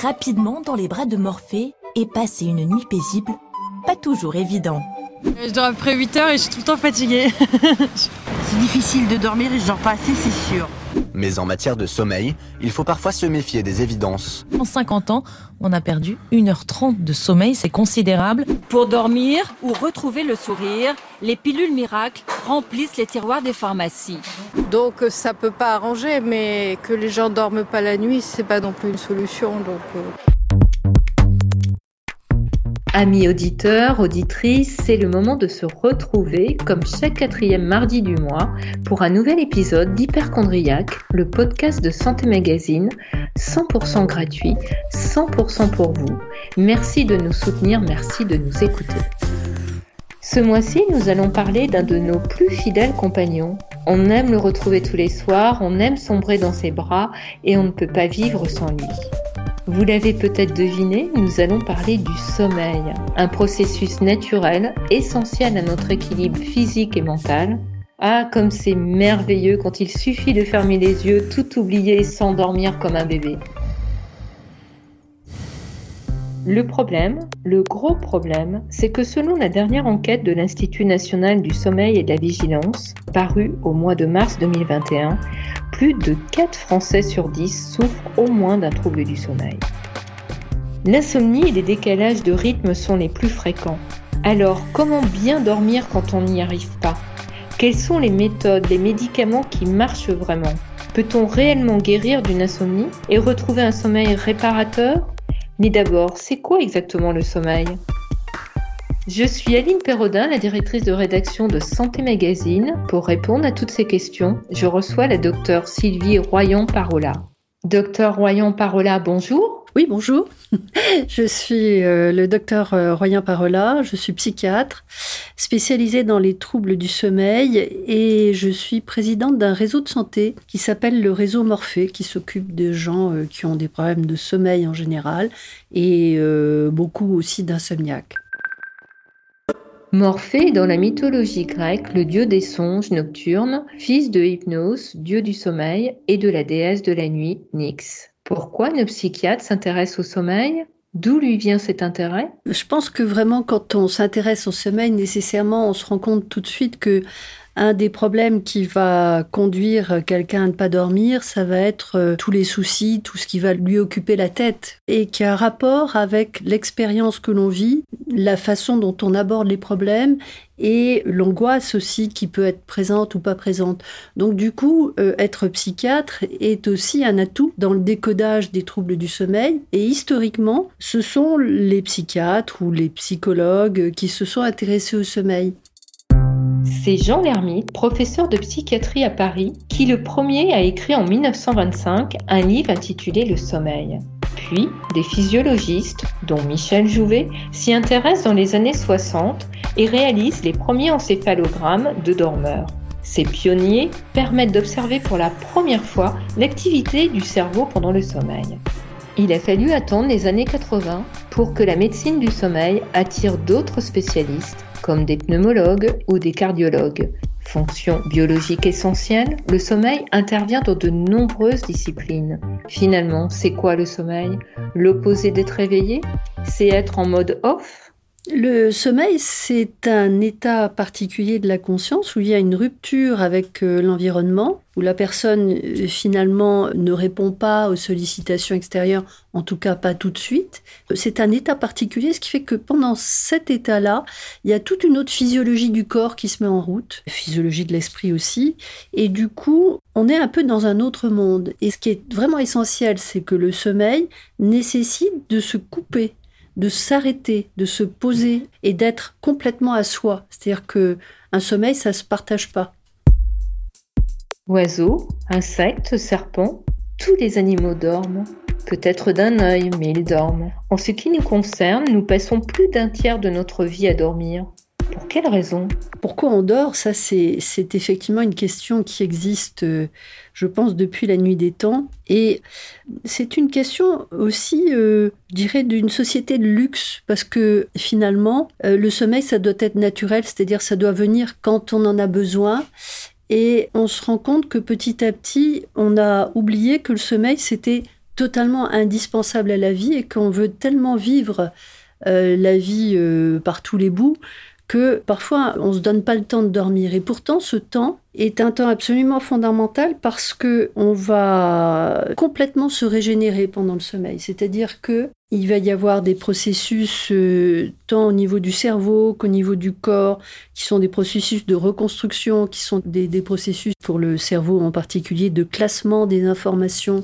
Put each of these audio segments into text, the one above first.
rapidement dans les bras de Morphée et passer une nuit paisible, pas toujours évident. Je dors après 8 heures et je suis tout le temps fatiguée. c'est difficile de dormir et je dors pas assez, c'est sûr. Mais en matière de sommeil, il faut parfois se méfier des évidences. En 50 ans, on a perdu 1h30 de sommeil, c'est considérable. Pour dormir ou retrouver le sourire, les pilules miracles remplissent les tiroirs des pharmacies. Donc euh, ça peut pas arranger, mais que les gens dorment pas la nuit, c'est pas non plus une solution. Donc euh. Amis auditeurs, auditrices, c'est le moment de se retrouver, comme chaque quatrième mardi du mois, pour un nouvel épisode d'Hyperchondriac, le podcast de Santé Magazine, 100% gratuit, 100% pour vous. Merci de nous soutenir, merci de nous écouter. Ce mois-ci, nous allons parler d'un de nos plus fidèles compagnons. On aime le retrouver tous les soirs, on aime sombrer dans ses bras et on ne peut pas vivre sans lui. Vous l'avez peut-être deviné, nous allons parler du sommeil, un processus naturel essentiel à notre équilibre physique et mental. Ah, comme c'est merveilleux quand il suffit de fermer les yeux, tout oublier et s'endormir comme un bébé. Le problème, le gros problème, c'est que selon la dernière enquête de l'Institut national du sommeil et de la vigilance, parue au mois de mars 2021, plus de 4 Français sur 10 souffrent au moins d'un trouble du sommeil. L'insomnie et les décalages de rythme sont les plus fréquents. Alors, comment bien dormir quand on n'y arrive pas? Quelles sont les méthodes, les médicaments qui marchent vraiment? Peut-on réellement guérir d'une insomnie et retrouver un sommeil réparateur? Mais d'abord, c'est quoi exactement le sommeil? Je suis Aline Perrodin, la directrice de rédaction de Santé Magazine. Pour répondre à toutes ces questions, je reçois la docteure Sylvie Royan-Parola. Docteur Royan-Parola, bonjour. Oui, bonjour. Je suis euh, le docteur euh, Royan Parola, je suis psychiatre spécialisé dans les troubles du sommeil et je suis présidente d'un réseau de santé qui s'appelle le réseau Morphée, qui s'occupe de gens euh, qui ont des problèmes de sommeil en général et beaucoup aussi d'insomniaques. Morphée dans la mythologie grecque le dieu des songes nocturnes, fils de Hypnos, dieu du sommeil, et de la déesse de la nuit, Nyx. Pourquoi nos psychiatres s'intéressent au sommeil? D'où lui vient cet intérêt? Je pense que vraiment quand on s'intéresse au sommeil, nécessairement on se rend compte tout de suite que un des problèmes qui va conduire quelqu'un à ne pas dormir, ça va être euh, tous les soucis, tout ce qui va lui occuper la tête et qui a un rapport avec l'expérience que l'on vit, la façon dont on aborde les problèmes et l'angoisse aussi qui peut être présente ou pas présente. Donc du coup, euh, être psychiatre est aussi un atout dans le décodage des troubles du sommeil et historiquement, ce sont les psychiatres ou les psychologues qui se sont intéressés au sommeil. C'est Jean Lermite, professeur de psychiatrie à Paris, qui le premier a écrit en 1925 un livre intitulé Le sommeil. Puis, des physiologistes, dont Michel Jouvet, s'y intéressent dans les années 60 et réalisent les premiers encéphalogrammes de dormeurs. Ces pionniers permettent d'observer pour la première fois l'activité du cerveau pendant le sommeil. Il a fallu attendre les années 80 pour que la médecine du sommeil attire d'autres spécialistes comme des pneumologues ou des cardiologues. Fonction biologique essentielle, le sommeil intervient dans de nombreuses disciplines. Finalement, c'est quoi le sommeil? L'opposé d'être éveillé? C'est être en mode off? Le sommeil, c'est un état particulier de la conscience où il y a une rupture avec euh, l'environnement, où la personne euh, finalement ne répond pas aux sollicitations extérieures, en tout cas pas tout de suite. C'est un état particulier, ce qui fait que pendant cet état-là, il y a toute une autre physiologie du corps qui se met en route, physiologie de l'esprit aussi, et du coup, on est un peu dans un autre monde. Et ce qui est vraiment essentiel, c'est que le sommeil nécessite de se couper de s'arrêter, de se poser et d'être complètement à soi. C'est-à-dire que un sommeil, ça se partage pas. Oiseaux, insectes, serpents, tous les animaux dorment. Peut-être d'un œil, mais ils dorment. En ce qui nous concerne, nous passons plus d'un tiers de notre vie à dormir. Pour quelle raison? Pourquoi on dort? Ça, c'est effectivement une question qui existe, euh, je pense, depuis la nuit des temps. Et c'est une question aussi, euh, je dirais, d'une société de luxe, parce que finalement, euh, le sommeil, ça doit être naturel, c'est-à-dire ça doit venir quand on en a besoin. Et on se rend compte que petit à petit, on a oublié que le sommeil, c'était totalement indispensable à la vie et qu'on veut tellement vivre euh, la vie euh, par tous les bouts que parfois on ne se donne pas le temps de dormir. Et pourtant, ce temps est un temps absolument fondamental parce que on va complètement se régénérer pendant le sommeil. C'est-à-dire que il va y avoir des processus euh, tant au niveau du cerveau qu'au niveau du corps, qui sont des processus de reconstruction, qui sont des, des processus pour le cerveau en particulier de classement des informations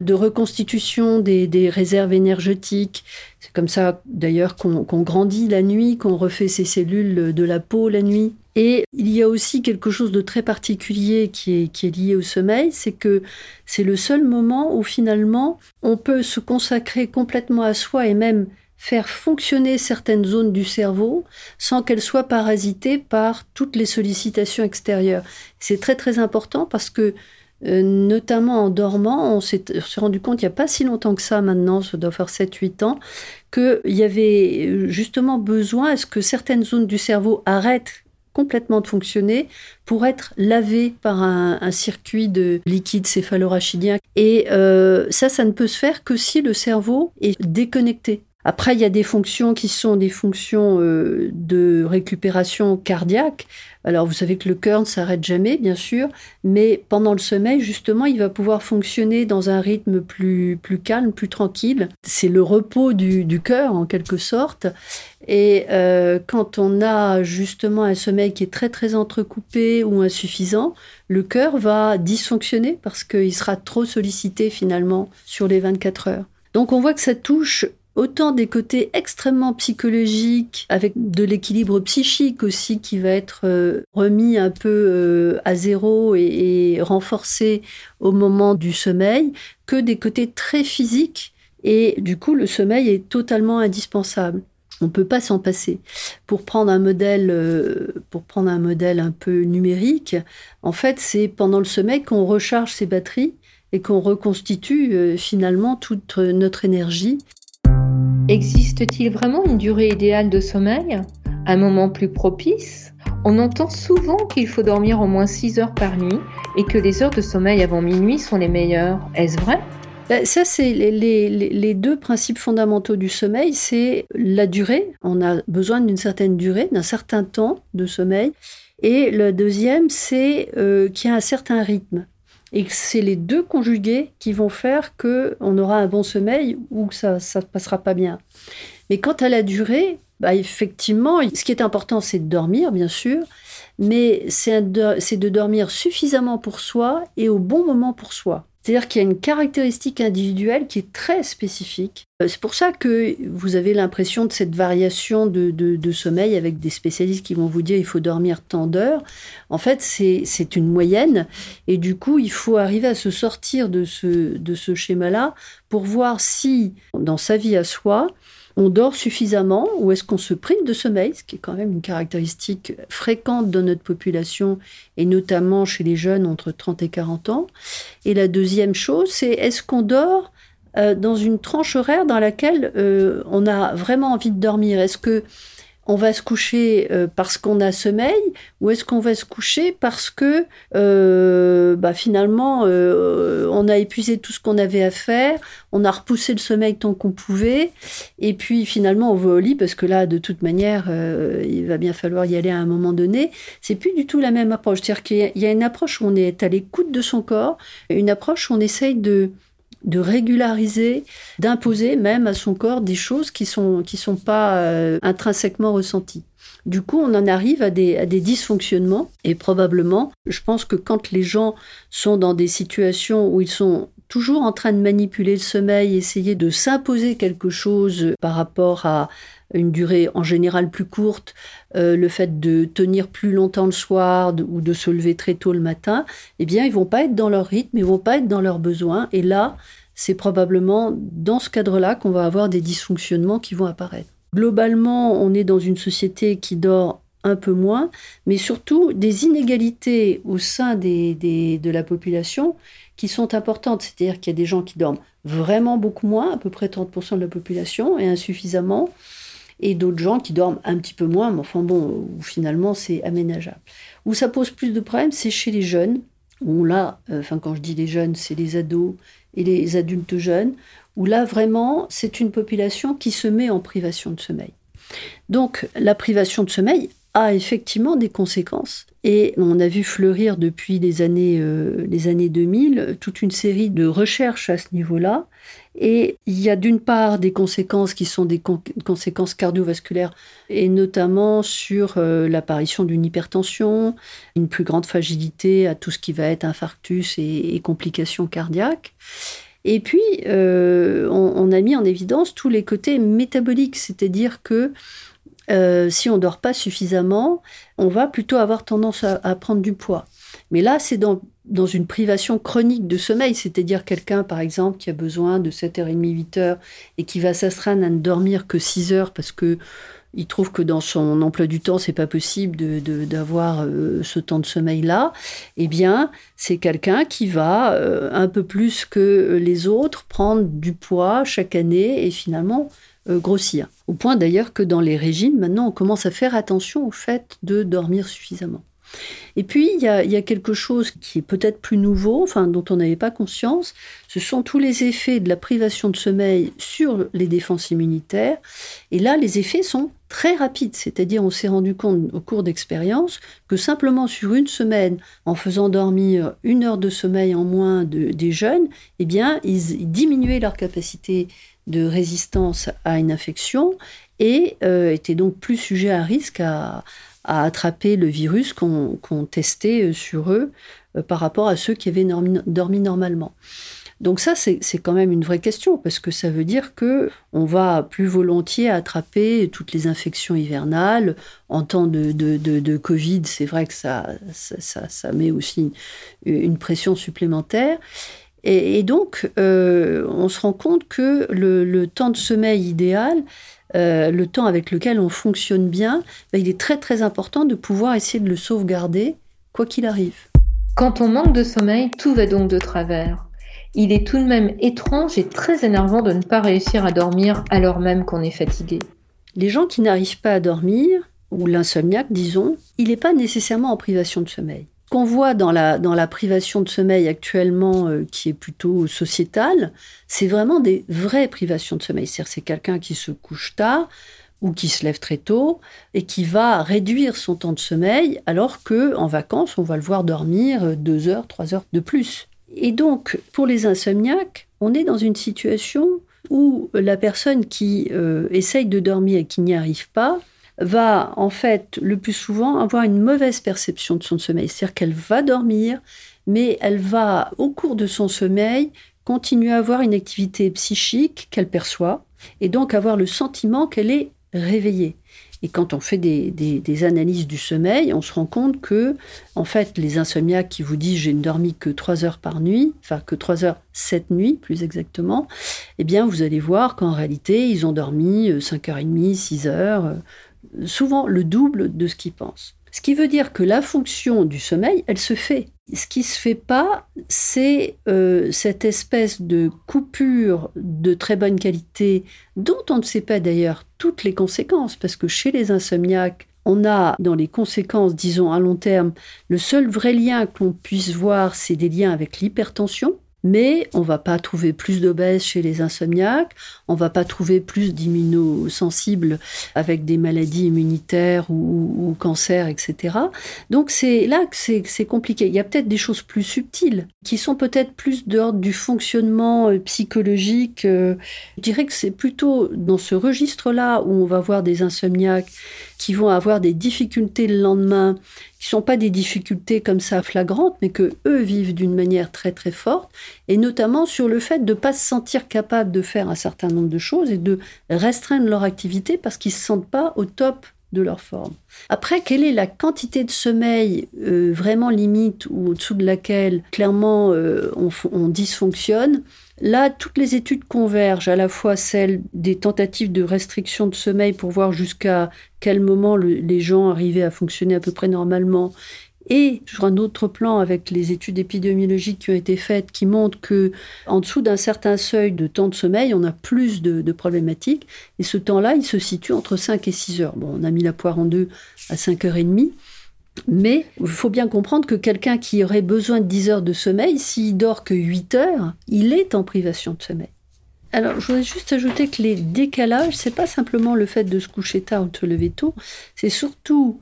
de reconstitution des, réserves énergétiques. C'est comme ça d'ailleurs qu'on grandit la nuit, qu'on refait ses cellules de la peau la nuit. Et il y a aussi quelque chose de très particulier qui est, qui est lié au sommeil, c'est que c'est le seul moment où finalement on peut se consacrer complètement à soi et même faire fonctionner certaines zones du cerveau sans qu'elles soient parasitées par toutes les sollicitations extérieures. C'est très très important parce que euh, notamment en dormant, on s'est rendu compte il n'y a pas si longtemps que ça maintenant, ça doit faire 7-8 ans, qu'il y avait euh, justement besoin à ce que certaines zones du cerveau arrêtent complètement de fonctionner pour être lavées par un, circuit de liquide céphalorachidien? Et euh, ça, ça ne peut se faire que si le cerveau est déconnecté. Après, il y a des fonctions qui sont des fonctions de récupération cardiaque. Alors vous savez que le cœur ne s'arrête jamais, bien sûr, mais pendant le sommeil, justement, il va pouvoir fonctionner dans un rythme plus, plus calme, plus tranquille. C'est le repos du, du cœur, en quelque sorte. Et euh, quand on a justement un sommeil qui est très très entrecoupé ou insuffisant, le cœur va dysfonctionner parce qu'il sera trop sollicité finalement sur les 24 heures. Donc on voit que ça touche autant des côtés extrêmement psychologiques, avec de l'équilibre psychique aussi qui va être euh, remis un peu euh, à zéro et, renforcé au moment du sommeil, que des côtés très physiques. Et du coup, le sommeil est totalement indispensable. On ne peut pas s'en passer. Pour prendre un modèle, euh, pour prendre un modèle un peu numérique, en fait, c'est pendant le sommeil qu'on recharge ses batteries et qu'on reconstitue finalement toute notre énergie. Existe-t-il vraiment une durée idéale de sommeil? Un moment plus propice? On entend souvent qu'il faut dormir au moins 6 heures par nuit et que les heures de sommeil avant minuit sont les meilleures. Est-ce vrai? Ben, ça, c'est les, deux principes fondamentaux du sommeil, c'est la durée. On a besoin d'une certaine durée, d'un certain temps de sommeil. Et le deuxième, c'est euh, qu'il y a un certain rythme et que c'est les deux conjugués qui vont faire que on aura un bon sommeil ou que ça ne passera pas bien. Mais quant à la durée, bah effectivement, ce qui est important, c'est de dormir, bien sûr, mais c'est de dormir suffisamment pour soi et au bon moment pour soi. C'est-à-dire qu'il y a une caractéristique individuelle qui est très spécifique. Euh, c'est pour ça que vous avez l'impression de cette variation de, sommeil avec des spécialistes qui vont vous dire il faut dormir tant d'heures. En fait, c'est une moyenne et du coup, il faut arriver à se sortir de ce, de ce schéma-là pour voir si, dans sa vie à soi, on dort suffisamment ou est-ce qu'on se prive de sommeil, ce qui est quand même une caractéristique fréquente dans notre population et notamment chez les jeunes entre 30 et 40 ans. Et la deuxième chose, c'est est-ce qu'on dort euh, dans une tranche horaire dans laquelle euh, on a vraiment envie de dormir? Est-ce que on va se coucher euh, parce qu'on a sommeil ou est-ce qu'on va se coucher parce que euh, bah, finalement euh, on a épuisé tout ce qu'on avait à faire, on a repoussé le sommeil tant qu'on pouvait et puis finalement on va au lit parce que là de toute manière il va bien falloir y aller à un moment donné. C'est plus du tout la même approche. C'est-à-dire qu'il y a une approche où on est à l'écoute de son corps, une approche où on essaye de de régulariser, d'imposer même à son corps des choses qui sont qui sont pas euh, intrinsèquement ressenties. Du coup, on en arrive à des, à des dysfonctionnements et probablement, je pense que quand les gens sont dans des situations où ils sont toujours en train de manipuler le sommeil, essayer de s'imposer quelque chose par rapport à une durée en général plus courte, euh, le fait de tenir plus longtemps le soir ou de se lever très tôt le matin, eh bien, ils vont pas être dans leur rythme, ils vont pas être dans leurs besoins. Et là, c'est probablement dans ce cadre-là qu'on va avoir des dysfonctionnements qui vont apparaître. Globalement, on est dans une société qui dort un peu moins, mais surtout des inégalités au sein de la population qui sont importantes. C'est-à-dire qu'il y a des gens qui dorment vraiment beaucoup moins, à peu près 30% de la population, et insuffisamment et d'autres gens qui dorment un petit peu moins, mais enfin bon, finalement c'est aménageable. Où ça pose plus de problèmes, c'est chez les jeunes, où là, euh, enfin quand je dis les jeunes, c'est les ados et les adultes jeunes, où là vraiment c'est une population qui se met en privation de sommeil. Donc la privation de sommeil a effectivement des conséquences. Et on a vu fleurir depuis les années, euh, les années 2000 toute une série de recherches à ce niveau-là. Et il y a d'une part des conséquences qui sont des conséquences cardiovasculaires, et notamment sur euh, l'apparition d'une hypertension, une plus grande fragilité à tout ce qui va être infarctus et, complications cardiaques. Et puis, euh, on, on, a mis en évidence tous les côtés métaboliques, c'est-à-dire que euh, si on dort pas suffisamment, on va plutôt avoir tendance à, prendre du poids. Mais là, c'est dans, une privation chronique de sommeil, c'est-à-dire quelqu'un, par exemple, qui a besoin de 7h30, 8h et qui va s'astreindre à ne dormir que 6 heures parce que il trouve que dans son emploi du temps, c'est pas possible d'avoir de, euh, ce temps de sommeil-là, eh bien, c'est quelqu'un qui va, euh, un peu plus que les autres, prendre du poids chaque année et finalement grossir. Au point d'ailleurs que dans les régimes, maintenant, on commence à faire attention au fait de dormir suffisamment. Et puis, il y a, quelque chose qui est peut-être plus nouveau, enfin, dont on n'avait pas conscience, ce sont tous les effets de la privation de sommeil sur les défenses immunitaires. Et là, les effets sont très rapides, c'est-à-dire on s'est rendu compte au cours d'expérience que simplement sur une semaine, en faisant dormir une heure de sommeil en moins des jeunes, eh bien, ils diminuaient leur capacité de résistance à une infection et euh, étaient donc plus sujets à risque à, attraper le virus qu'on testait euh, sur eux euh, par rapport à ceux qui avaient dormi normalement. Donc ça, c'est quand même une vraie question, parce que ça veut dire que on va plus volontiers attraper toutes les infections hivernales. En temps de, de, Covid, c'est vrai que ça, ça, ça, met aussi une pression supplémentaire. Et, donc, euh, on se rend compte que le, temps de sommeil idéal, euh, le temps avec lequel on fonctionne bien, bah, il est très très important de pouvoir essayer de le sauvegarder, quoi qu'il arrive. Quand on manque de sommeil, tout va donc de travers. Il est tout de même étrange et très énervant de ne pas réussir à dormir alors même qu'on est fatigué. Les gens qui n'arrivent pas à dormir, ou l'insomniaque, disons, il n'est pas nécessairement en privation de sommeil qu'on voit dans la, privation de sommeil actuellement, euh, qui est plutôt sociétale, c'est vraiment des vraies privations de sommeil. C'est-à-dire c'est quelqu'un qui se couche tard ou qui se lève très tôt et qui va réduire son temps de sommeil alors que en vacances, on va le voir dormir deux heures, trois heures de plus. Et donc, pour les insomniaques, on est dans une situation où la personne qui euh, essaye de dormir et qui n'y arrive pas va en fait le plus souvent avoir une mauvaise perception de son sommeil. C'est-à-dire qu'elle va dormir, mais elle va au cours de son sommeil continuer à avoir une activité psychique qu'elle perçoit et donc avoir le sentiment qu'elle est réveillée. Et quand on fait des, analyses du sommeil, on se rend compte que, en fait, les insomniaques qui vous disent j'ai ne dormi que 3 heures par nuit, enfin que 3 heures cette nuit plus exactement, eh bien vous allez voir qu'en réalité, ils ont dormi 5h30, 6 heures, souvent le double de ce qu'ils pensent. Ce qui veut dire que la fonction du sommeil, elle se fait. Ce qui se fait pas, c'est euh, cette espèce de coupure de très bonne qualité, dont on ne sait pas d'ailleurs toutes les conséquences, parce que chez les insomniaques, on a dans les conséquences, disons à long terme, le seul vrai lien que l'on puisse voir, c'est des liens avec l'hypertension, mais on va pas trouver plus d'obèses chez les insomniaques, on va pas trouver plus d'immunosensibles avec des maladies immunitaires ou, ou cancer, etc. Donc c'est là que c'est compliqué. Il y a peut-être des choses plus subtiles qui sont peut-être plus d'ordre du fonctionnement euh, psychologique. Euh. Je dirais que c'est plutôt dans ce registre-là où on va voir des insomniaques qui vont avoir des difficultés le lendemain, qui sont pas des difficultés comme ça flagrantes, mais que eux vivent d'une manière très très forte, et notamment sur le fait de pas se sentir capable de faire un certain nombre de choses et de restreindre leur activité parce qu'ils se sentent pas au top de leur forme. Après, quelle est la quantité de sommeil euh, vraiment limite ou au-dessous de laquelle clairement euh, on, dysfonctionne? Là, toutes les études convergent, à la fois celles des tentatives de restriction de sommeil pour voir jusqu'à quel moment les gens arrivaient à fonctionner à peu près normalement, et sur un autre plan avec les études épidémiologiques qui ont été faites qui montrent que en dessous d'un certain seuil de temps de sommeil, on a plus de, problématiques et ce temps-là, il se situe entre 5 et 6 heures. Bon, on a mis la poire en deux à 5 heures et demie. Mais il faut bien comprendre que quelqu'un qui aurait besoin de 10 heures de sommeil, s'il dort que 8 heures, il est en privation de sommeil. Alors, je voudrais juste ajouter que les décalages, c'est pas simplement le fait de se coucher tard ou de se lever tôt, c'est surtout,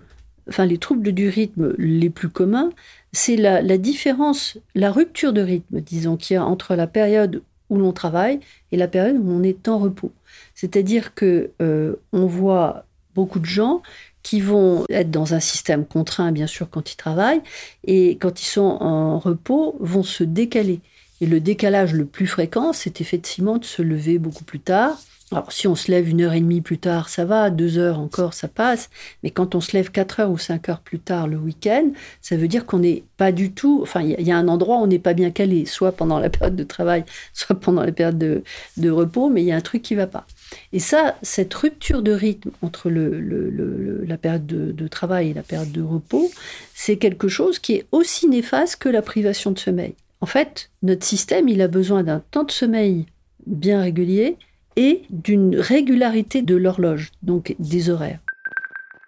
enfin, les troubles du rythme les plus communs, c'est la, la, différence, la rupture de rythme, disons, qu'il y a entre la période où l'on travaille et la période où on est en repos. C'est-à-dire que euh, on voit beaucoup de gens qui vont être dans un système contraint, bien sûr, quand ils travaillent, et quand ils sont en repos, vont se décaler. Et le décalage le plus fréquent, c'est effectivement de se lever beaucoup plus tard. Alors, si on se lève une heure et demie plus tard, ça va, deux heures encore, ça passe. Mais quand on se lève quatre heures ou cinq heures plus tard le week-end, ça veut dire qu'on n'est pas du tout. Enfin, il y, a un endroit où on n'est pas bien calé, soit pendant la période de travail, soit pendant la période de, de repos, mais il y a un truc qui va pas. Et ça, cette rupture de rythme entre la période de, de, travail et la période de repos, c'est quelque chose qui est aussi néfaste que la privation de sommeil. En fait, notre système, il a besoin d'un temps de sommeil bien régulier et d'une régularité de l'horloge, donc des horaires.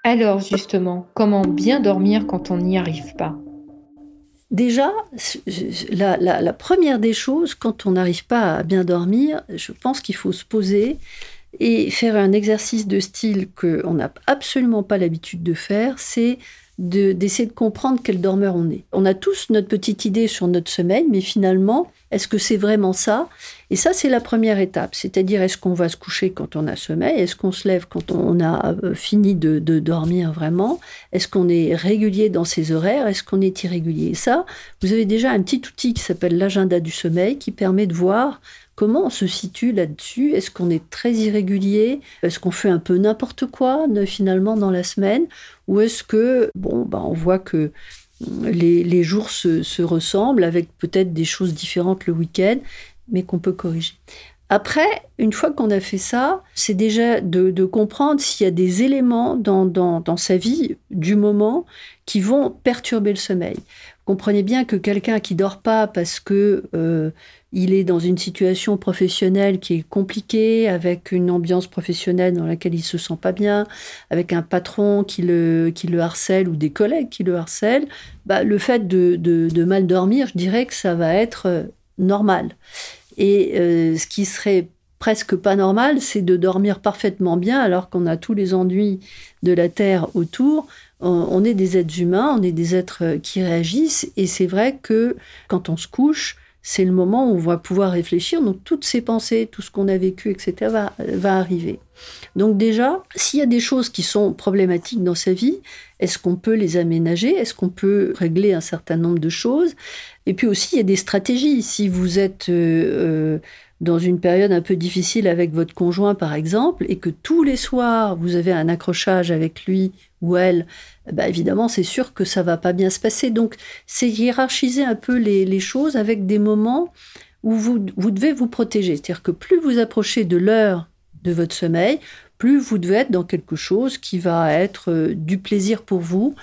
Alors justement, comment bien dormir quand on n'y arrive pas? Déjà, la, première des choses, quand on n'arrive pas à bien dormir, je pense qu'il faut se poser et faire un exercice de style qu'on n'a absolument pas l'habitude de faire, c'est d'essayer de, comprendre quel dormeur on est. On a tous notre petite idée sur notre sommeil, mais finalement, est-ce que c'est vraiment ça? Et ça, c'est la première étape. C'est-à-dire, est-ce qu'on va se coucher quand on a sommeil? Est-ce qu'on se lève quand on a euh, fini de, de dormir vraiment? Est-ce qu'on est régulier dans ses horaires? Est-ce qu'on est irrégulier? Et ça, vous avez déjà un petit outil qui s'appelle l'agenda du sommeil qui permet de voir Comment on se situe là-dessus? Est-ce qu'on est très irrégulier? Est-ce qu'on fait un peu n'importe quoi finalement dans la semaine? Ou est-ce que, bon, bah, on voit que hum, les, jours se, se, ressemblent avec peut-être des choses différentes le week-end, mais qu'on peut corriger. Après, une fois qu'on a fait ça, c'est déjà de, comprendre s'il y a des éléments dans, sa vie du moment qui vont perturber le sommeil. Comprenez bien que quelqu'un qui dort pas parce que euh, il est dans une situation professionnelle qui est compliquée, avec une ambiance professionnelle dans laquelle il se sent pas bien, avec un patron qui le, qui le harcèle ou des collègues qui le harcèlent, bah, le fait de, de, mal dormir, je dirais que ça va être euh, normal. Et euh, ce qui serait presque pas normal, c'est de dormir parfaitement bien alors qu'on a tous les ennuis de la Terre autour. On est des êtres humains, on est des êtres euh, qui réagissent, et c'est vrai que quand on se couche, c'est le moment où on va pouvoir réfléchir. Donc toutes ces pensées, tout ce qu'on a vécu, etc., va, va arriver. Donc déjà, s'il y a des choses qui sont problématiques dans sa vie, est-ce qu'on peut les aménager? Est-ce qu'on peut régler un certain nombre de choses? Et puis aussi, il y a des stratégies. Si vous êtes euh, euh dans une période un peu difficile avec votre conjoint, par exemple, et que tous les soirs, vous avez un accrochage avec lui ou elle, bah évidemment, c'est sûr que ça va pas bien se passer. Donc, c'est hiérarchiser un peu les, choses avec des moments où vous, vous devez vous protéger. C'est-à-dire que plus vous approchez de l'heure de votre sommeil, plus vous devez être dans quelque chose qui va être euh, du plaisir pour vous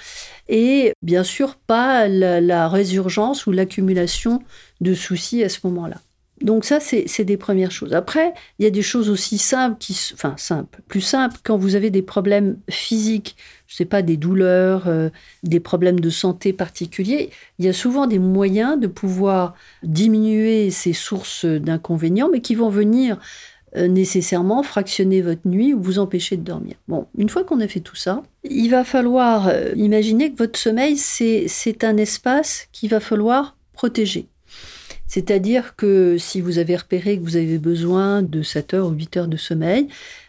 et bien sûr pas la, résurgence ou l'accumulation de soucis à ce moment-là. Donc ça, c'est des premières choses. Après, il y a des choses aussi simples, enfin simples, plus simples, quand vous avez des problèmes physiques, je sais pas, des douleurs, euh, des problèmes de santé particuliers, il y a souvent des moyens de pouvoir diminuer ces sources d'inconvénients, mais qui vont venir euh, nécessairement fractionner votre nuit ou vous empêcher de dormir. Bon, une fois qu'on a fait tout ça, il va falloir euh, imaginer que votre sommeil, c'est un espace qu'il va falloir protéger. C'est-à-dire que si vous avez repéré que vous avez besoin de 7 heures ou 8 heures de sommeil,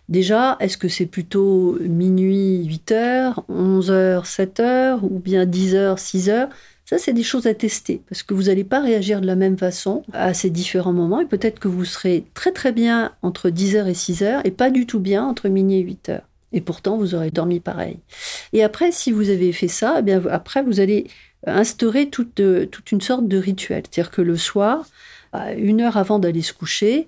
déjà, est-ce que c'est plutôt minuit 8 heures, 11 heures 7 heures, ou bien 10 heures 6 heures? Ça, c'est des choses à tester parce que vous n'allez pas réagir de la même façon à ces différents moments et peut-être que vous serez très très bien entre 10h et 6h et pas du tout bien entre minuit et 8h. Et pourtant, vous aurez dormi pareil. Et après, si vous avez fait ça, eh bien après, vous allez instaurer toute, euh, toute une sorte de rituel. C'est-à-dire que le soir, une heure avant d'aller se coucher,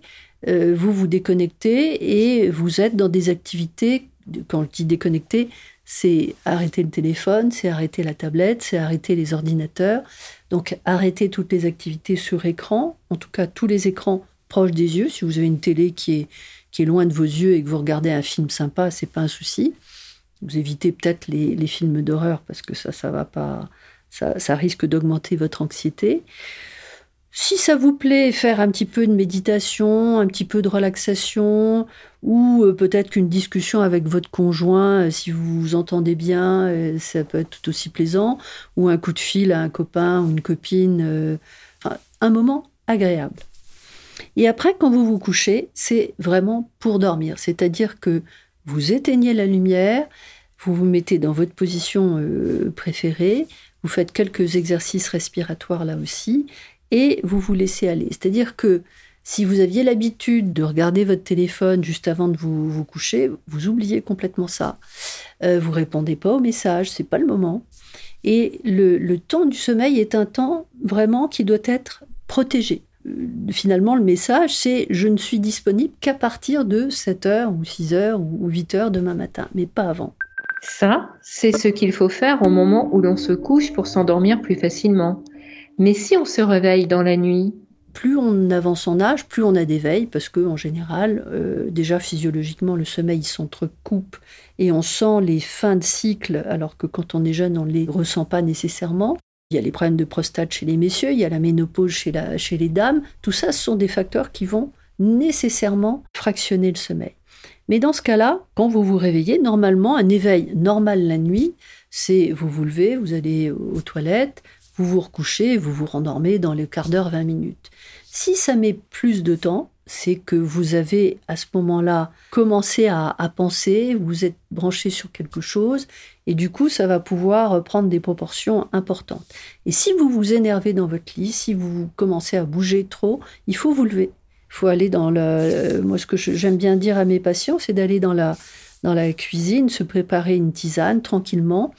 euh, vous vous déconnectez et vous êtes dans des activités, quand je dis déconnecter, c'est arrêter le téléphone, c'est arrêter la tablette, c'est arrêter les ordinateurs. Donc arrêter toutes les activités sur écran, en tout cas tous les écrans proches des yeux. Si vous avez une télé qui est, qui est loin de vos yeux et que vous regardez un film sympa, c'est pas un souci. Vous évitez peut-être les, les films d'horreur parce que ça, ça va pas, ça, ça risque d'augmenter votre anxiété. Si ça vous plaît, faire un petit peu de méditation, un petit peu de relaxation, ou euh, peut-être qu'une discussion avec votre conjoint, euh, si vous vous entendez bien, euh, ça peut être tout aussi plaisant, ou un coup de fil à un copain ou une copine, un moment agréable. Et après, quand vous vous couchez, c'est vraiment pour dormir, c'est-à-dire que vous éteignez la lumière, vous vous mettez dans votre position préférée, vous faites quelques exercices respiratoires là aussi, et vous vous laissez aller. C'est-à-dire que si vous aviez l'habitude de regarder votre téléphone juste avant de vous, coucher, vous oubliez complètement ça. Euh, vous répondez pas aux messages, c'est pas le moment. Et le, temps du sommeil est un temps vraiment qui doit être protégé. Euh, finalement, le message, c'est je ne suis disponible qu'à partir de 7 heures ou 6 heures ou 8 heures demain matin, mais pas avant. Ça, c'est ce qu'il faut faire au moment où l'on se couche pour s'endormir plus facilement. Mais si on se réveille dans la nuit, plus on avance en âge, plus on a des veilles, parce que en général, euh, déjà physiologiquement, le sommeil s'entrecoupe et on sent les fins de cycle, alors que quand on est jeune, on ne les ressent pas nécessairement. Il y a les problèmes de prostate chez les messieurs, il y a la ménopause chez, la, chez les dames. Tout ça, ce sont des facteurs qui vont nécessairement fractionner le sommeil. Mais dans ce cas-là, quand vous vous réveillez, normalement, un éveil normal la nuit, c'est vous vous levez, vous allez aux toilettes, vous vous recouchez, vous vous rendormez dans les quart d'heure, 20 minutes. Si ça met plus de temps, c'est que vous avez à ce moment-là commencé à, penser, vous êtes branché sur quelque chose, et du coup, ça va pouvoir prendre des proportions importantes. Et si vous vous énervez dans votre lit, si vous commencez à bouger trop, il faut vous lever. Il faut aller dans le. Moi, ce que j'aime bien dire à mes patients, c'est d'aller dans la, dans la cuisine, se préparer une tisane tranquillement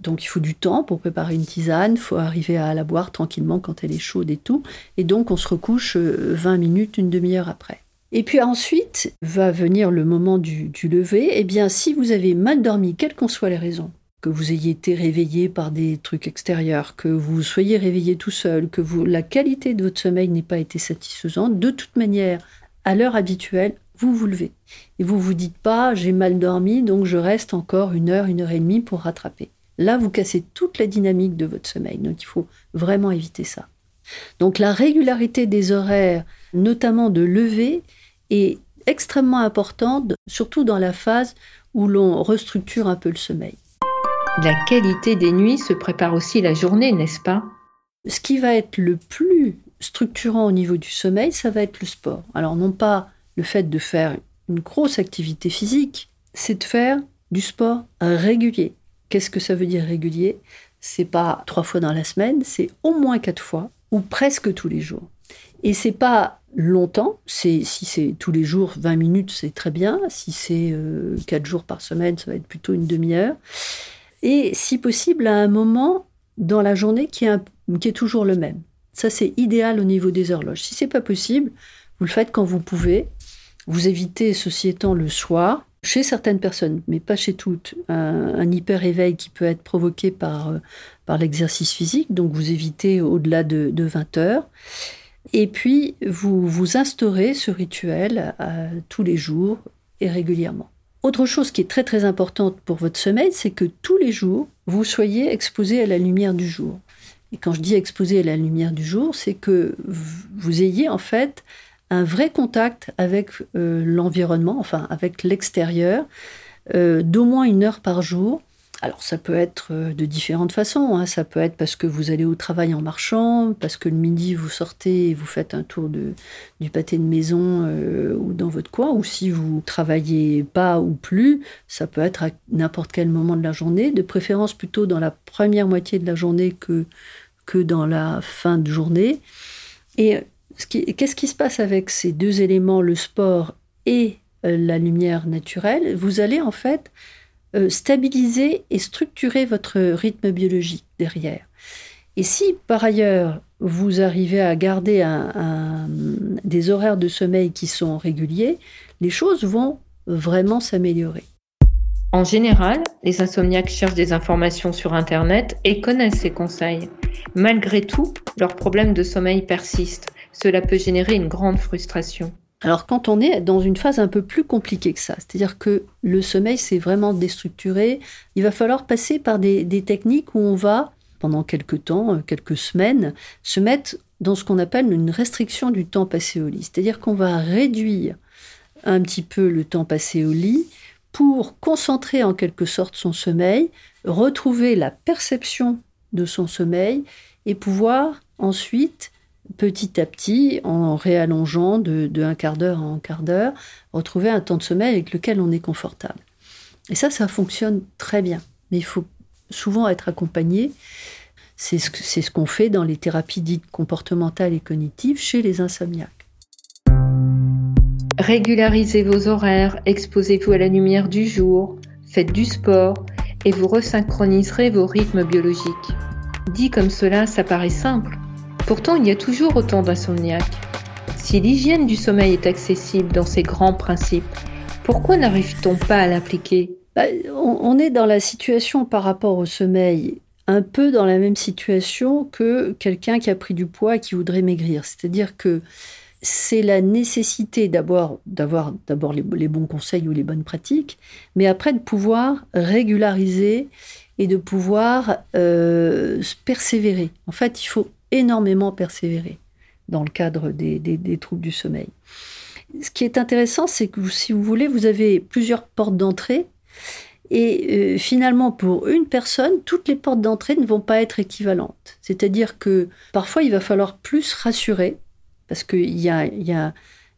donc il faut du temps pour préparer une tisane, il faut arriver à la boire tranquillement quand elle est chaude et tout. Et donc on se recouche 20 euh, minutes, une demi-heure après. Et puis ensuite va venir le moment du, lever. Eh bien, si vous avez mal dormi, quelles qu'en soient les raisons, que vous ayez été réveillé par des trucs extérieurs, que vous soyez réveillé tout seul, que la qualité de votre sommeil n'ait pas été satisfaisante, de toute manière, à l'heure habituelle, vous vous levez. Et vous vous dites pas j'ai mal dormi, donc je reste encore une heure, une heure et demie pour rattraper. Là, vous cassez toute la dynamique de votre sommeil. Donc, il faut vraiment éviter ça. Donc, la régularité des horaires, notamment de lever, est extrêmement importante, surtout dans la phase où l'on restructure un peu le sommeil. La qualité des nuits se prépare aussi la journée, n'est-ce pas? Ce qui va être le plus structurant au niveau du sommeil, ça va être le sport. Alors non pas le fait de faire une grosse activité physique, c'est de faire du sport régulier. Qu'est-ce que ça veut dire régulier? C'est pas trois fois dans la semaine, c'est au moins quatre fois ou presque tous les jours. Et c'est pas longtemps, c'est si c'est tous les jours 20 minutes, c'est très bien. Si c'est euh, quatre jours par semaine, ça va être plutôt une demi-heure. Et si possible, à un moment dans la journée qui est, qui est toujours le même. Ça, c'est idéal au niveau des horloges. Si c'est pas possible, vous le faites quand vous pouvez. Vous évitez, ceci étant, le soir. Chez certaines personnes, mais pas chez toutes, un, hyper-éveil qui peut être provoqué par, euh, par l'exercice physique, donc vous évitez au-delà de, 20 heures. Et puis, vous, vous instaurez ce rituel euh, tous les jours et régulièrement. Autre chose qui est très très importante pour votre sommeil, c'est que tous les jours, vous soyez exposé à la lumière du jour. Et quand je dis exposé à la lumière du jour, c'est que vous ayez en fait un vrai contact avec euh, l'environnement, enfin avec l'extérieur, euh, d'au moins une heure par jour. Alors ça peut être euh, de différentes façons. Hein. Ça peut être parce que vous allez au travail en marchant, parce que le midi vous sortez et vous faites un tour du pâté de maison ou dans votre coin, ou si vous travaillez pas ou plus, ça peut être à n'importe quel moment de la journée, de préférence plutôt dans la première moitié de la journée que, que dans la fin de journée. Et Qu'est-ce qui se passe avec ces deux éléments, le sport et euh, la lumière naturelle? Vous allez en fait euh, stabiliser et structurer votre rythme biologique derrière. Et si par ailleurs vous arrivez à garder des horaires de sommeil qui sont réguliers, les choses vont vraiment s'améliorer. En général, les insomniaques cherchent des informations sur Internet et connaissent ces conseils. Malgré tout, leurs problèmes de sommeil persistent cela peut générer une grande frustration. Alors quand on est dans une phase un peu plus compliquée que ça, c'est-à-dire que le sommeil c'est vraiment déstructuré, il va falloir passer par des, des, techniques où on va, pendant quelques temps, euh, quelques semaines, se mettre dans ce qu'on appelle une restriction du temps passé au lit. C'est-à-dire qu'on va réduire un petit peu le temps passé au lit pour concentrer en quelque sorte son sommeil, retrouver la perception de son sommeil et pouvoir ensuite petit à petit, en réallongeant de, un quart d'heure en un quart d'heure, retrouver un temps de sommeil avec lequel on est confortable. Et ça, ça fonctionne très bien. Mais il faut souvent être accompagné. C'est ce, ce qu'on fait dans les thérapies dites comportementales et cognitives chez les insomniaques. Régularisez vos horaires, exposez-vous à la lumière du jour, faites du sport et vous resynchroniserez vos rythmes biologiques. Dit comme cela, ça paraît simple. Pourtant, il y a toujours autant d'insomniaques. Si l'hygiène du sommeil est accessible dans ses grands principes, pourquoi n'arrive-t-on pas à l'appliquer? Bah, on, est dans la situation par rapport au sommeil, un peu dans la même situation que quelqu'un qui a pris du poids et qui voudrait maigrir. C'est-à-dire que c'est la nécessité d'avoir d'abord les, bons conseils ou les bonnes pratiques, mais après de pouvoir régulariser et de pouvoir euh, persévérer. En fait, il faut énormément persévérer dans le cadre des, troubles du sommeil. Ce qui est intéressant, c'est que si vous voulez, vous avez plusieurs portes d'entrée. Et euh, finalement, pour une personne, toutes les portes d'entrée ne vont pas être équivalentes. C'est-à-dire que parfois, il va falloir plus rassurer, parce qu'il y, a, y a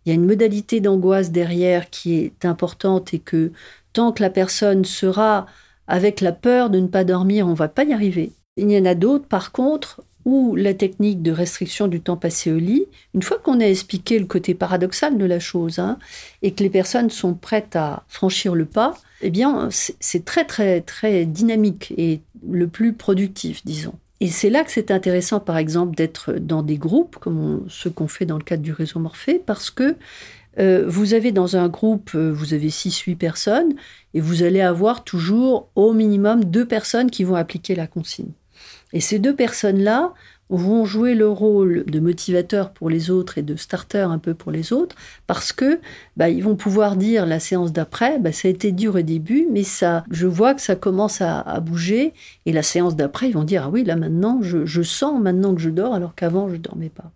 une modalité d'angoisse derrière qui est importante et que tant que la personne sera avec la peur de ne pas dormir, on ne va pas y arriver. Il y en a d'autres, par contre, ou la technique de restriction du temps passé au lit, une fois qu'on a expliqué le côté paradoxal de la chose, hein, et que les personnes sont prêtes à franchir le pas, eh bien, c'est très, très, très dynamique et le plus productif, disons. Et c'est là que c'est intéressant, par exemple, d'être dans des groupes, comme ce qu'on fait dans le cadre du réseau Morphée, parce que euh, vous avez dans un groupe, euh, vous avez 6-8 personnes, et vous allez avoir toujours au minimum deux personnes qui vont appliquer la consigne. Et ces deux personnes-là vont jouer le rôle de motivateur pour les autres et de starter un peu pour les autres, parce que bah, ils vont pouvoir dire la séance d'après, bah, ça a été dur au début, mais ça, je vois que ça commence à, bouger, et la séance d'après, ils vont dire ah oui là maintenant je, je sens maintenant que je dors alors qu'avant je dormais pas.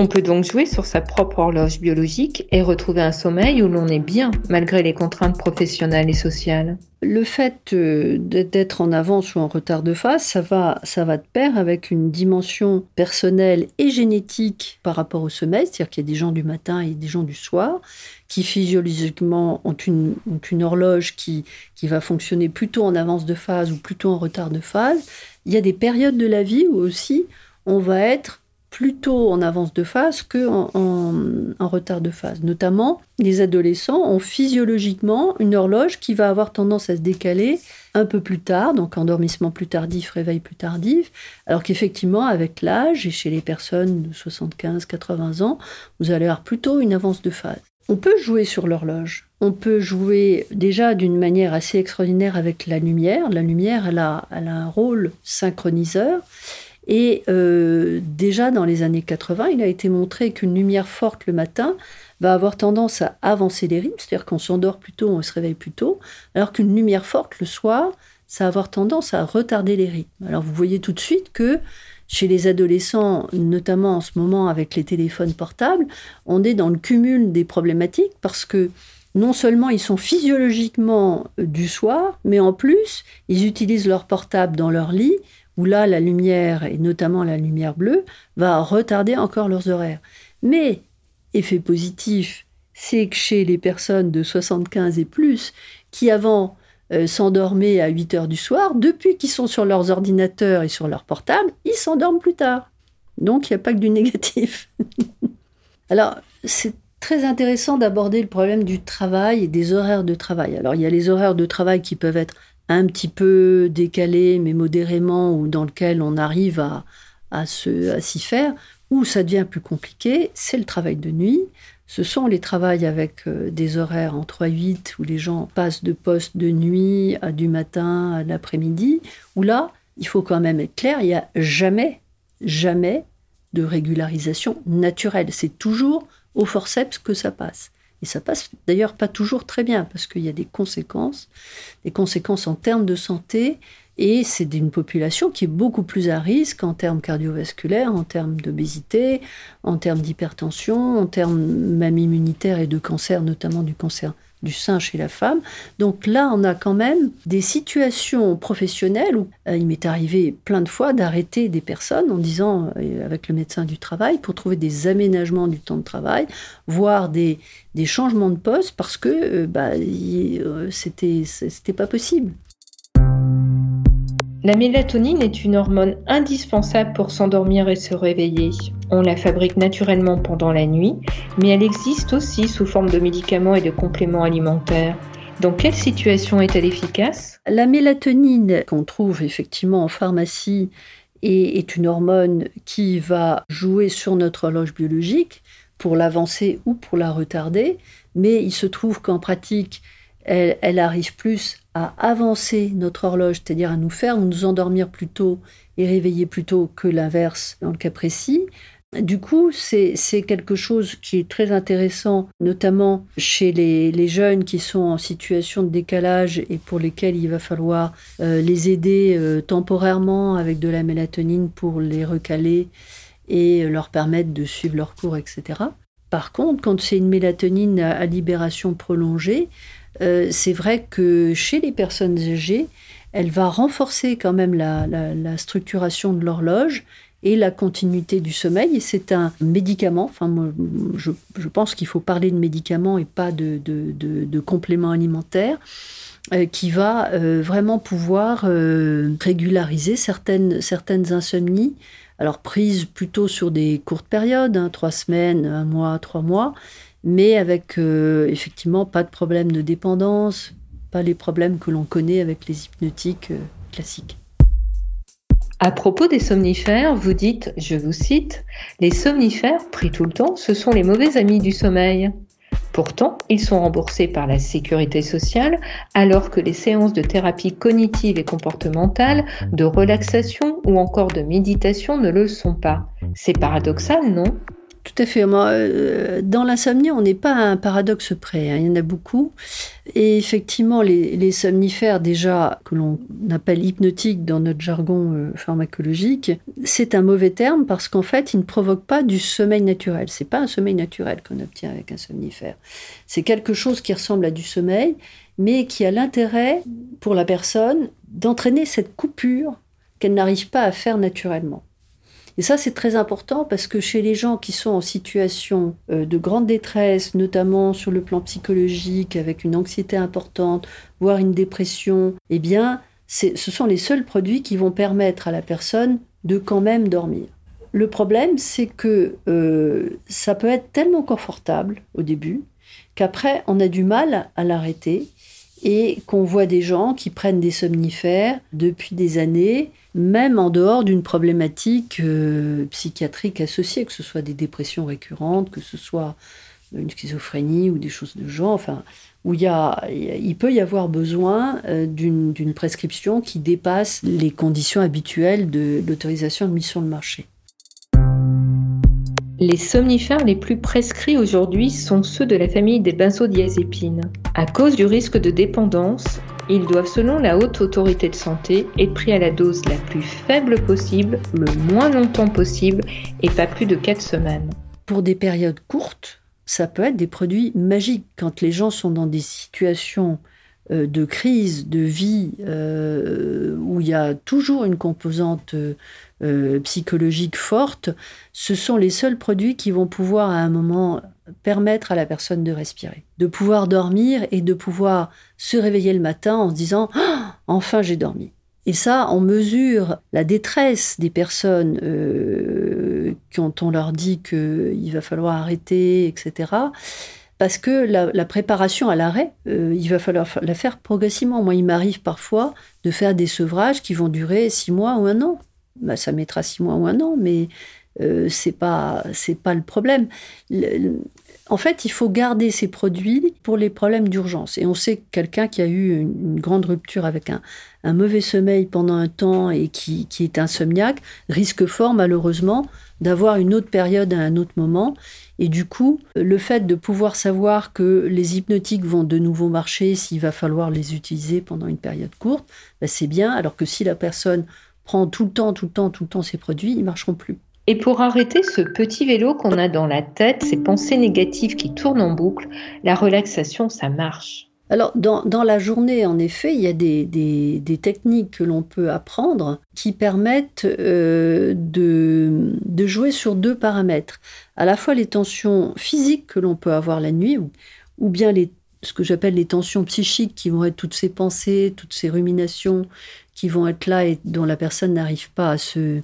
On peut donc jouer sur sa propre horloge biologique et retrouver un sommeil où l'on est bien malgré les contraintes professionnelles et sociales. Le fait euh, d'être en avance ou en retard de phase, ça va, ça va de pair avec une dimension personnelle et génétique par rapport au sommeil, c'est-à-dire qu'il y a des gens du matin et des gens du soir qui physiologiquement ont une, horloge qui va fonctionner plutôt en avance de phase ou plutôt en retard de phase. Il y a des périodes de la vie où aussi on va être plutôt en avance de phase que en, retard de phase. Notamment, les adolescents ont physiologiquement une horloge qui va avoir tendance à se décaler un peu plus tard, donc endormissement plus tardif, réveil plus tardif, alors qu'effectivement, avec l'âge et chez les personnes de 75-80 ans, vous allez avoir plutôt une avance de phase. On peut jouer sur l'horloge. On peut jouer déjà d'une manière assez extraordinaire avec la lumière. La lumière, elle a, elle a un rôle synchroniseur. Et euh, déjà dans les années 80, il a été montré qu'une lumière forte le matin va avoir tendance à avancer les rythmes, c'est-à-dire qu'on s'endort plus tôt, on se réveille plus tôt, alors qu'une lumière forte le soir, ça va avoir tendance à retarder les rythmes. Alors vous voyez tout de suite que chez les adolescents, notamment en ce moment avec les téléphones portables, on est dans le cumul des problématiques parce que non seulement ils sont physiologiquement euh, du soir, mais en plus, ils utilisent leur portable dans leur lit là, la lumière, et notamment la lumière bleue, va retarder encore leurs horaires. Mais, effet positif, c'est que chez les personnes de 75 et plus, qui avant euh, s'endormaient à 8 heures du soir, depuis qu'ils sont sur leurs ordinateurs et sur leurs portables, ils s'endorment plus tard. Donc, il n'y a pas que du négatif. Alors, c'est très intéressant d'aborder le problème du travail et des horaires de travail. Alors, il y a les horaires de travail qui peuvent être un petit peu décalé, mais modérément, ou dans lequel on arrive à, à s'y faire, où ça devient plus compliqué, c'est le travail de nuit. Ce sont les travails avec euh, des horaires en 3-8 où les gens passent de poste de nuit à du matin à l'après-midi, où là, il faut quand même être clair, il n'y a jamais, jamais de régularisation naturelle. C'est toujours au forceps que ça passe. Et ça passe d'ailleurs pas toujours très bien parce qu'il y a des conséquences, des conséquences en termes de santé. Et c'est d'une population qui est beaucoup plus à risque en termes cardiovasculaires, en termes d'obésité, en termes d'hypertension, en termes même immunitaires et de cancer, notamment du cancer du sein chez la femme. Donc là, on a quand même des situations professionnelles où euh, il m'est arrivé plein de fois d'arrêter des personnes en disant, euh, avec le médecin du travail, pour trouver des aménagements du temps de travail, voire des, des changements de poste parce que euh, bah, c'était, c'était pas possible. La mélatonine est une hormone indispensable pour s'endormir et se réveiller. On la fabrique naturellement pendant la nuit, mais elle existe aussi sous forme de médicaments et de compléments alimentaires. Dans quelle situation est-elle efficace? La mélatonine qu'on trouve effectivement en pharmacie est une hormone qui va jouer sur notre horloge biologique pour l'avancer ou pour la retarder, mais il se trouve qu'en pratique, elle, arrive plus à avancer notre horloge, c'est-à-dire à nous faire nous endormir plus tôt et réveiller plus tôt que l'inverse dans le cas précis. Du coup, c'est quelque chose qui est très intéressant, notamment chez les, jeunes qui sont en situation de décalage et pour lesquels il va falloir euh, les aider euh, temporairement avec de la mélatonine pour les recaler et leur permettre de suivre leur cours, etc. Par contre, quand c'est une mélatonine à libération prolongée, euh, c'est vrai que chez les personnes âgées, elle va renforcer quand même la, structuration de l'horloge et la continuité du sommeil. Et c'est un médicament, enfin, je, pense qu'il faut parler de médicament et pas de, de, de, euh, qui va euh, vraiment pouvoir régulariser certaines, certaines insomnies. Alors prises plutôt sur des courtes périodes, hein, trois semaines, un mois, trois mois, mais avec euh, effectivement pas de problème de dépendance, pas les problèmes que l'on connaît avec les hypnotiques euh, classiques. À propos des somnifères, vous dites, je vous cite, les somnifères pris tout le temps, ce sont les mauvais amis du sommeil. Pourtant, ils sont remboursés par la sécurité sociale alors que les séances de thérapie cognitive et comportementale, de relaxation ou encore de méditation ne le sont pas. C'est paradoxal, non? Tout à fait. Euh, dans l'insomnie, on n'est pas à un paradoxe près. Hein. Il y en a beaucoup. Et effectivement, les, somnifères, déjà, que l'on appelle hypnotiques dans notre jargon euh, pharmacologique, c'est un mauvais terme parce qu'en fait, ils ne provoquent pas du sommeil naturel. C'est pas un sommeil naturel qu'on obtient avec un somnifère. C'est quelque chose qui ressemble à du sommeil, mais qui a l'intérêt pour la personne d'entraîner cette coupure qu'elle n'arrive pas à faire naturellement. Et ça, c'est très important parce que chez les gens qui sont en situation euh, de grande détresse, notamment sur le plan psychologique, avec une anxiété importante, voire une dépression, eh bien, ce sont les seuls produits qui vont permettre à la personne de quand même dormir. Le problème, c'est que euh, ça peut être tellement confortable au début qu'après, on a du mal à l'arrêter et qu'on voit des gens qui prennent des somnifères depuis des années même en dehors d'une problématique euh, psychiatrique associée, que ce soit des dépressions récurrentes, que ce soit une schizophrénie ou des choses de genre, enfin, où il, il peut y avoir besoin euh, d'une prescription qui dépasse les conditions habituelles de l'autorisation de mise sur le marché. Les somnifères les plus prescrits aujourd'hui sont ceux de la famille des benzodiazépines. À cause du risque de dépendance, ils doivent, selon la haute autorité de santé, être pris à la dose la plus faible possible, le moins longtemps possible et pas plus de 4 semaines. Pour des périodes courtes, ça peut être des produits magiques. Quand les gens sont dans des situations euh, de crise, de vie, euh, où il y a toujours une composante euh, psychologique forte, ce sont les seuls produits qui vont pouvoir à un moment permettre à la personne de respirer, de pouvoir dormir et de pouvoir se réveiller le matin en se disant ah, enfin j'ai dormi. Et ça, on mesure la détresse des personnes euh, quand on leur dit qu'il va falloir arrêter, etc. Parce que la, préparation à l'arrêt, euh, il va falloir la faire progressivement. Moi, il m'arrive parfois de faire des sevrages qui vont durer six mois ou un an. Bah, ça mettra six mois ou un an, mais euh, c'est pas pas le problème. En fait, il faut garder ces produits pour les problèmes d'urgence. Et on sait que quelqu'un qui a eu une, grande rupture avec un, mauvais sommeil pendant un temps et qui, est insomniaque risque fort malheureusement d'avoir une autre période à un autre moment. Et du coup, le fait de pouvoir savoir que les hypnotiques vont de nouveau marcher s'il va falloir les utiliser pendant une période courte, ben, c'est bien, alors que si la personne prend tout le temps, tout le temps, tout le temps ces produits, ils marcheront plus. Et pour arrêter ce petit vélo qu'on a dans la tête, ces pensées négatives qui tournent en boucle, la relaxation, ça marche. Alors, dans, la journée, en effet, il y a des, techniques que l'on peut apprendre qui permettent euh, de, jouer sur deux paramètres. À la fois les tensions physiques que l'on peut avoir la nuit, ou, bien les, ce que j'appelle les tensions psychiques, qui vont être toutes ces pensées, toutes ces ruminations qui vont être là et dont la personne n'arrive pas à se,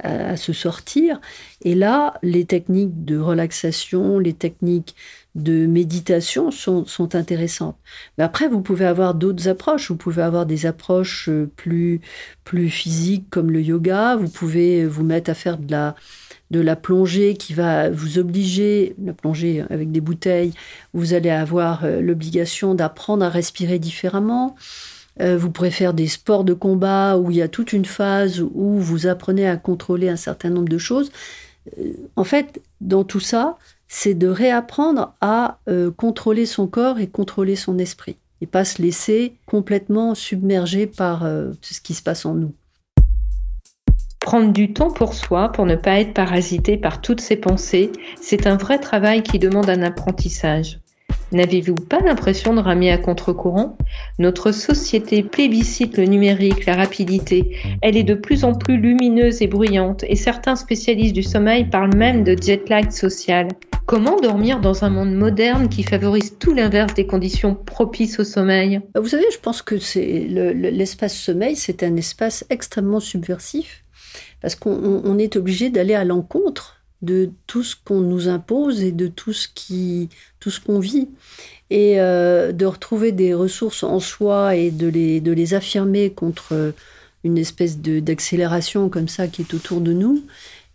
à, se sortir. Et là, les techniques de relaxation, les techniques de méditation sont, sont intéressantes. Mais après, vous pouvez avoir d'autres approches. Vous pouvez avoir des approches euh, plus, plus physiques comme le yoga. Vous pouvez vous mettre à faire de la, de la plongée qui va vous obliger, la plongée avec des bouteilles, vous allez avoir euh, l'obligation d'apprendre à respirer différemment. Euh, vous pourrez faire des sports de combat où il y a toute une phase où vous apprenez à contrôler un certain nombre de choses. Euh, en fait, dans tout ça, c'est de réapprendre à euh, contrôler son corps et contrôler son esprit et pas se laisser complètement submerger par ce qui se passe en nous. Prendre du temps pour soi, pour ne pas être parasité par toutes ces pensées, c'est un vrai travail qui demande un apprentissage. N'avez-vous pas l'impression de ramer à contre-courant? Notre société plébiscite le numérique, la rapidité. Elle est de plus en plus lumineuse et bruyante et certains spécialistes du sommeil parlent même de jet lag social. Comment dormir dans un monde moderne qui favorise tout l'inverse des conditions propices au sommeil? Vous savez, je pense que c'est l'espace sommeil, c'est un espace extrêmement subversif parce qu'on est obligé d'aller à l'encontre de tout ce qu'on nous impose et de tout ce qui tout ce qu'on vit. Et euh, de retrouver des ressources en soi et de les de les affirmer contre une espèce d'accélération comme ça qui est autour de nous.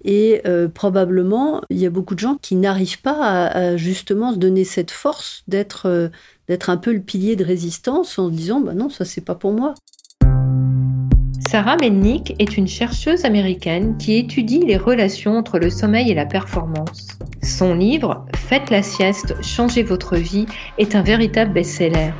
Et euh, probablement il y a beaucoup de gens qui n'arrivent pas à, justement se donner cette force d'être euh, d'être un peu le pilier de résistance en se disant bah non ça c'est pas pour moi Sarah Melnick est une chercheuse américaine qui étudie les relations entre le sommeil et la performance. Son livre Faites la sieste, changez votre vie est un véritable best-seller.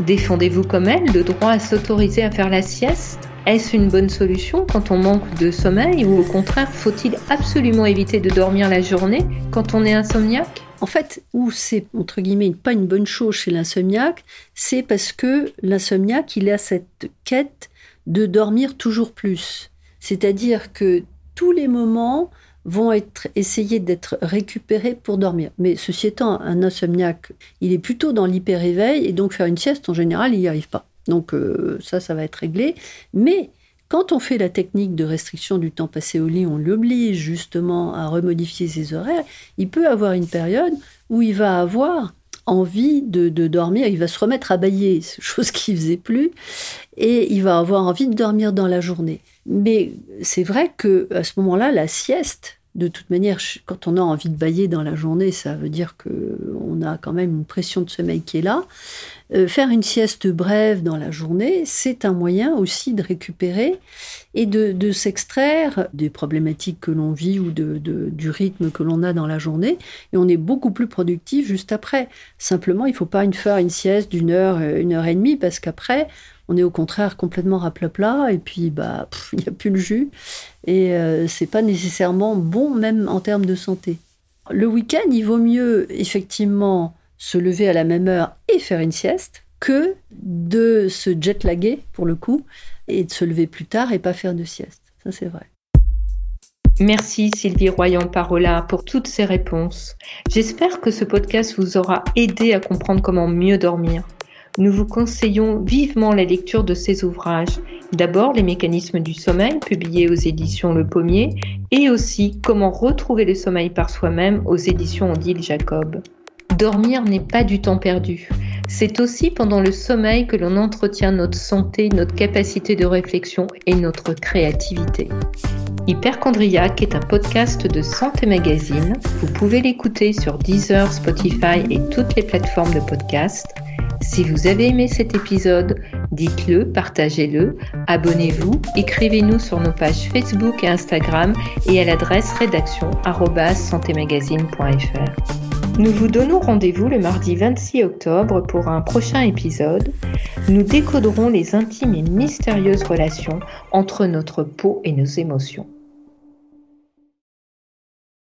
Défendez-vous comme elle le droit à s'autoriser à faire la sieste? Est-ce une bonne solution quand on manque de sommeil ou au contraire faut-il absolument éviter de dormir la journée quand on est insomniaque? En fait, où c'est, entre guillemets, pas une bonne chose chez l'insomniaque, c'est parce que l'insomniaque, il a cette quête de dormir toujours plus. C'est-à-dire que tous les moments vont être essayés d'être récupérés pour dormir. Mais ceci étant, un insomniaque, il est plutôt dans l'hyper-éveil et donc faire une sieste, en général, il n'y arrive pas. Donc euh, ça, ça va être réglé. Mais quand on fait la technique de restriction du temps passé au lit, on l'oblige justement à remodifier ses horaires, il peut avoir une période où il va avoir envie de, dormir, il va se remettre à bailler, chose qu'il faisait plus, et il va avoir envie de dormir dans la journée. Mais c'est vrai que à ce moment-là, la sieste, de toute manière, quand on a envie de bailler dans la journée, ça veut dire qu'on a quand même une pression de sommeil qui est là. Euh, faire une sieste brève dans la journée, c'est un moyen aussi de récupérer et de, s'extraire des problématiques que l'on vit ou de, du rythme que l'on a dans la journée. Et on est beaucoup plus productif juste après. Simplement, il ne faut pas une, faire une sieste d'une heure, euh, une heure et demie, parce qu'après, on est au contraire complètement raplapla et puis bah il n'y a plus le jus et euh, c'est pas nécessairement bon même en termes de santé. Le week-end, il vaut mieux effectivement se lever à la même heure et faire une sieste que de se jetlaguer pour le coup et de se lever plus tard et pas faire de sieste. Ça c'est vrai. Merci Sylvie Royan-Parola pour toutes ces réponses. J'espère que ce podcast vous aura aidé à comprendre comment mieux dormir nous vous conseillons vivement la lecture de ces ouvrages. D'abord, Les mécanismes du sommeil, publié aux éditions Le Pommier, et aussi Comment retrouver le sommeil par soi-même aux éditions Odile Jacob. Dormir n'est pas du temps perdu. C'est aussi pendant le sommeil que l'on entretient notre santé, notre capacité de réflexion et notre créativité. Hyperchondriac est un podcast de Santé Magazine. Vous pouvez l'écouter sur Deezer, Spotify et toutes les plateformes de podcast. Si vous avez aimé cet épisode, Dites-le, partagez-le, abonnez-vous, écrivez-nous sur nos pages Facebook et Instagram et à l'adresse rédaction@santémagazine.fr. Nous vous donnons rendez-vous le mardi 26 octobre pour un prochain épisode. Nous décoderons les intimes et mystérieuses relations entre notre peau et nos émotions.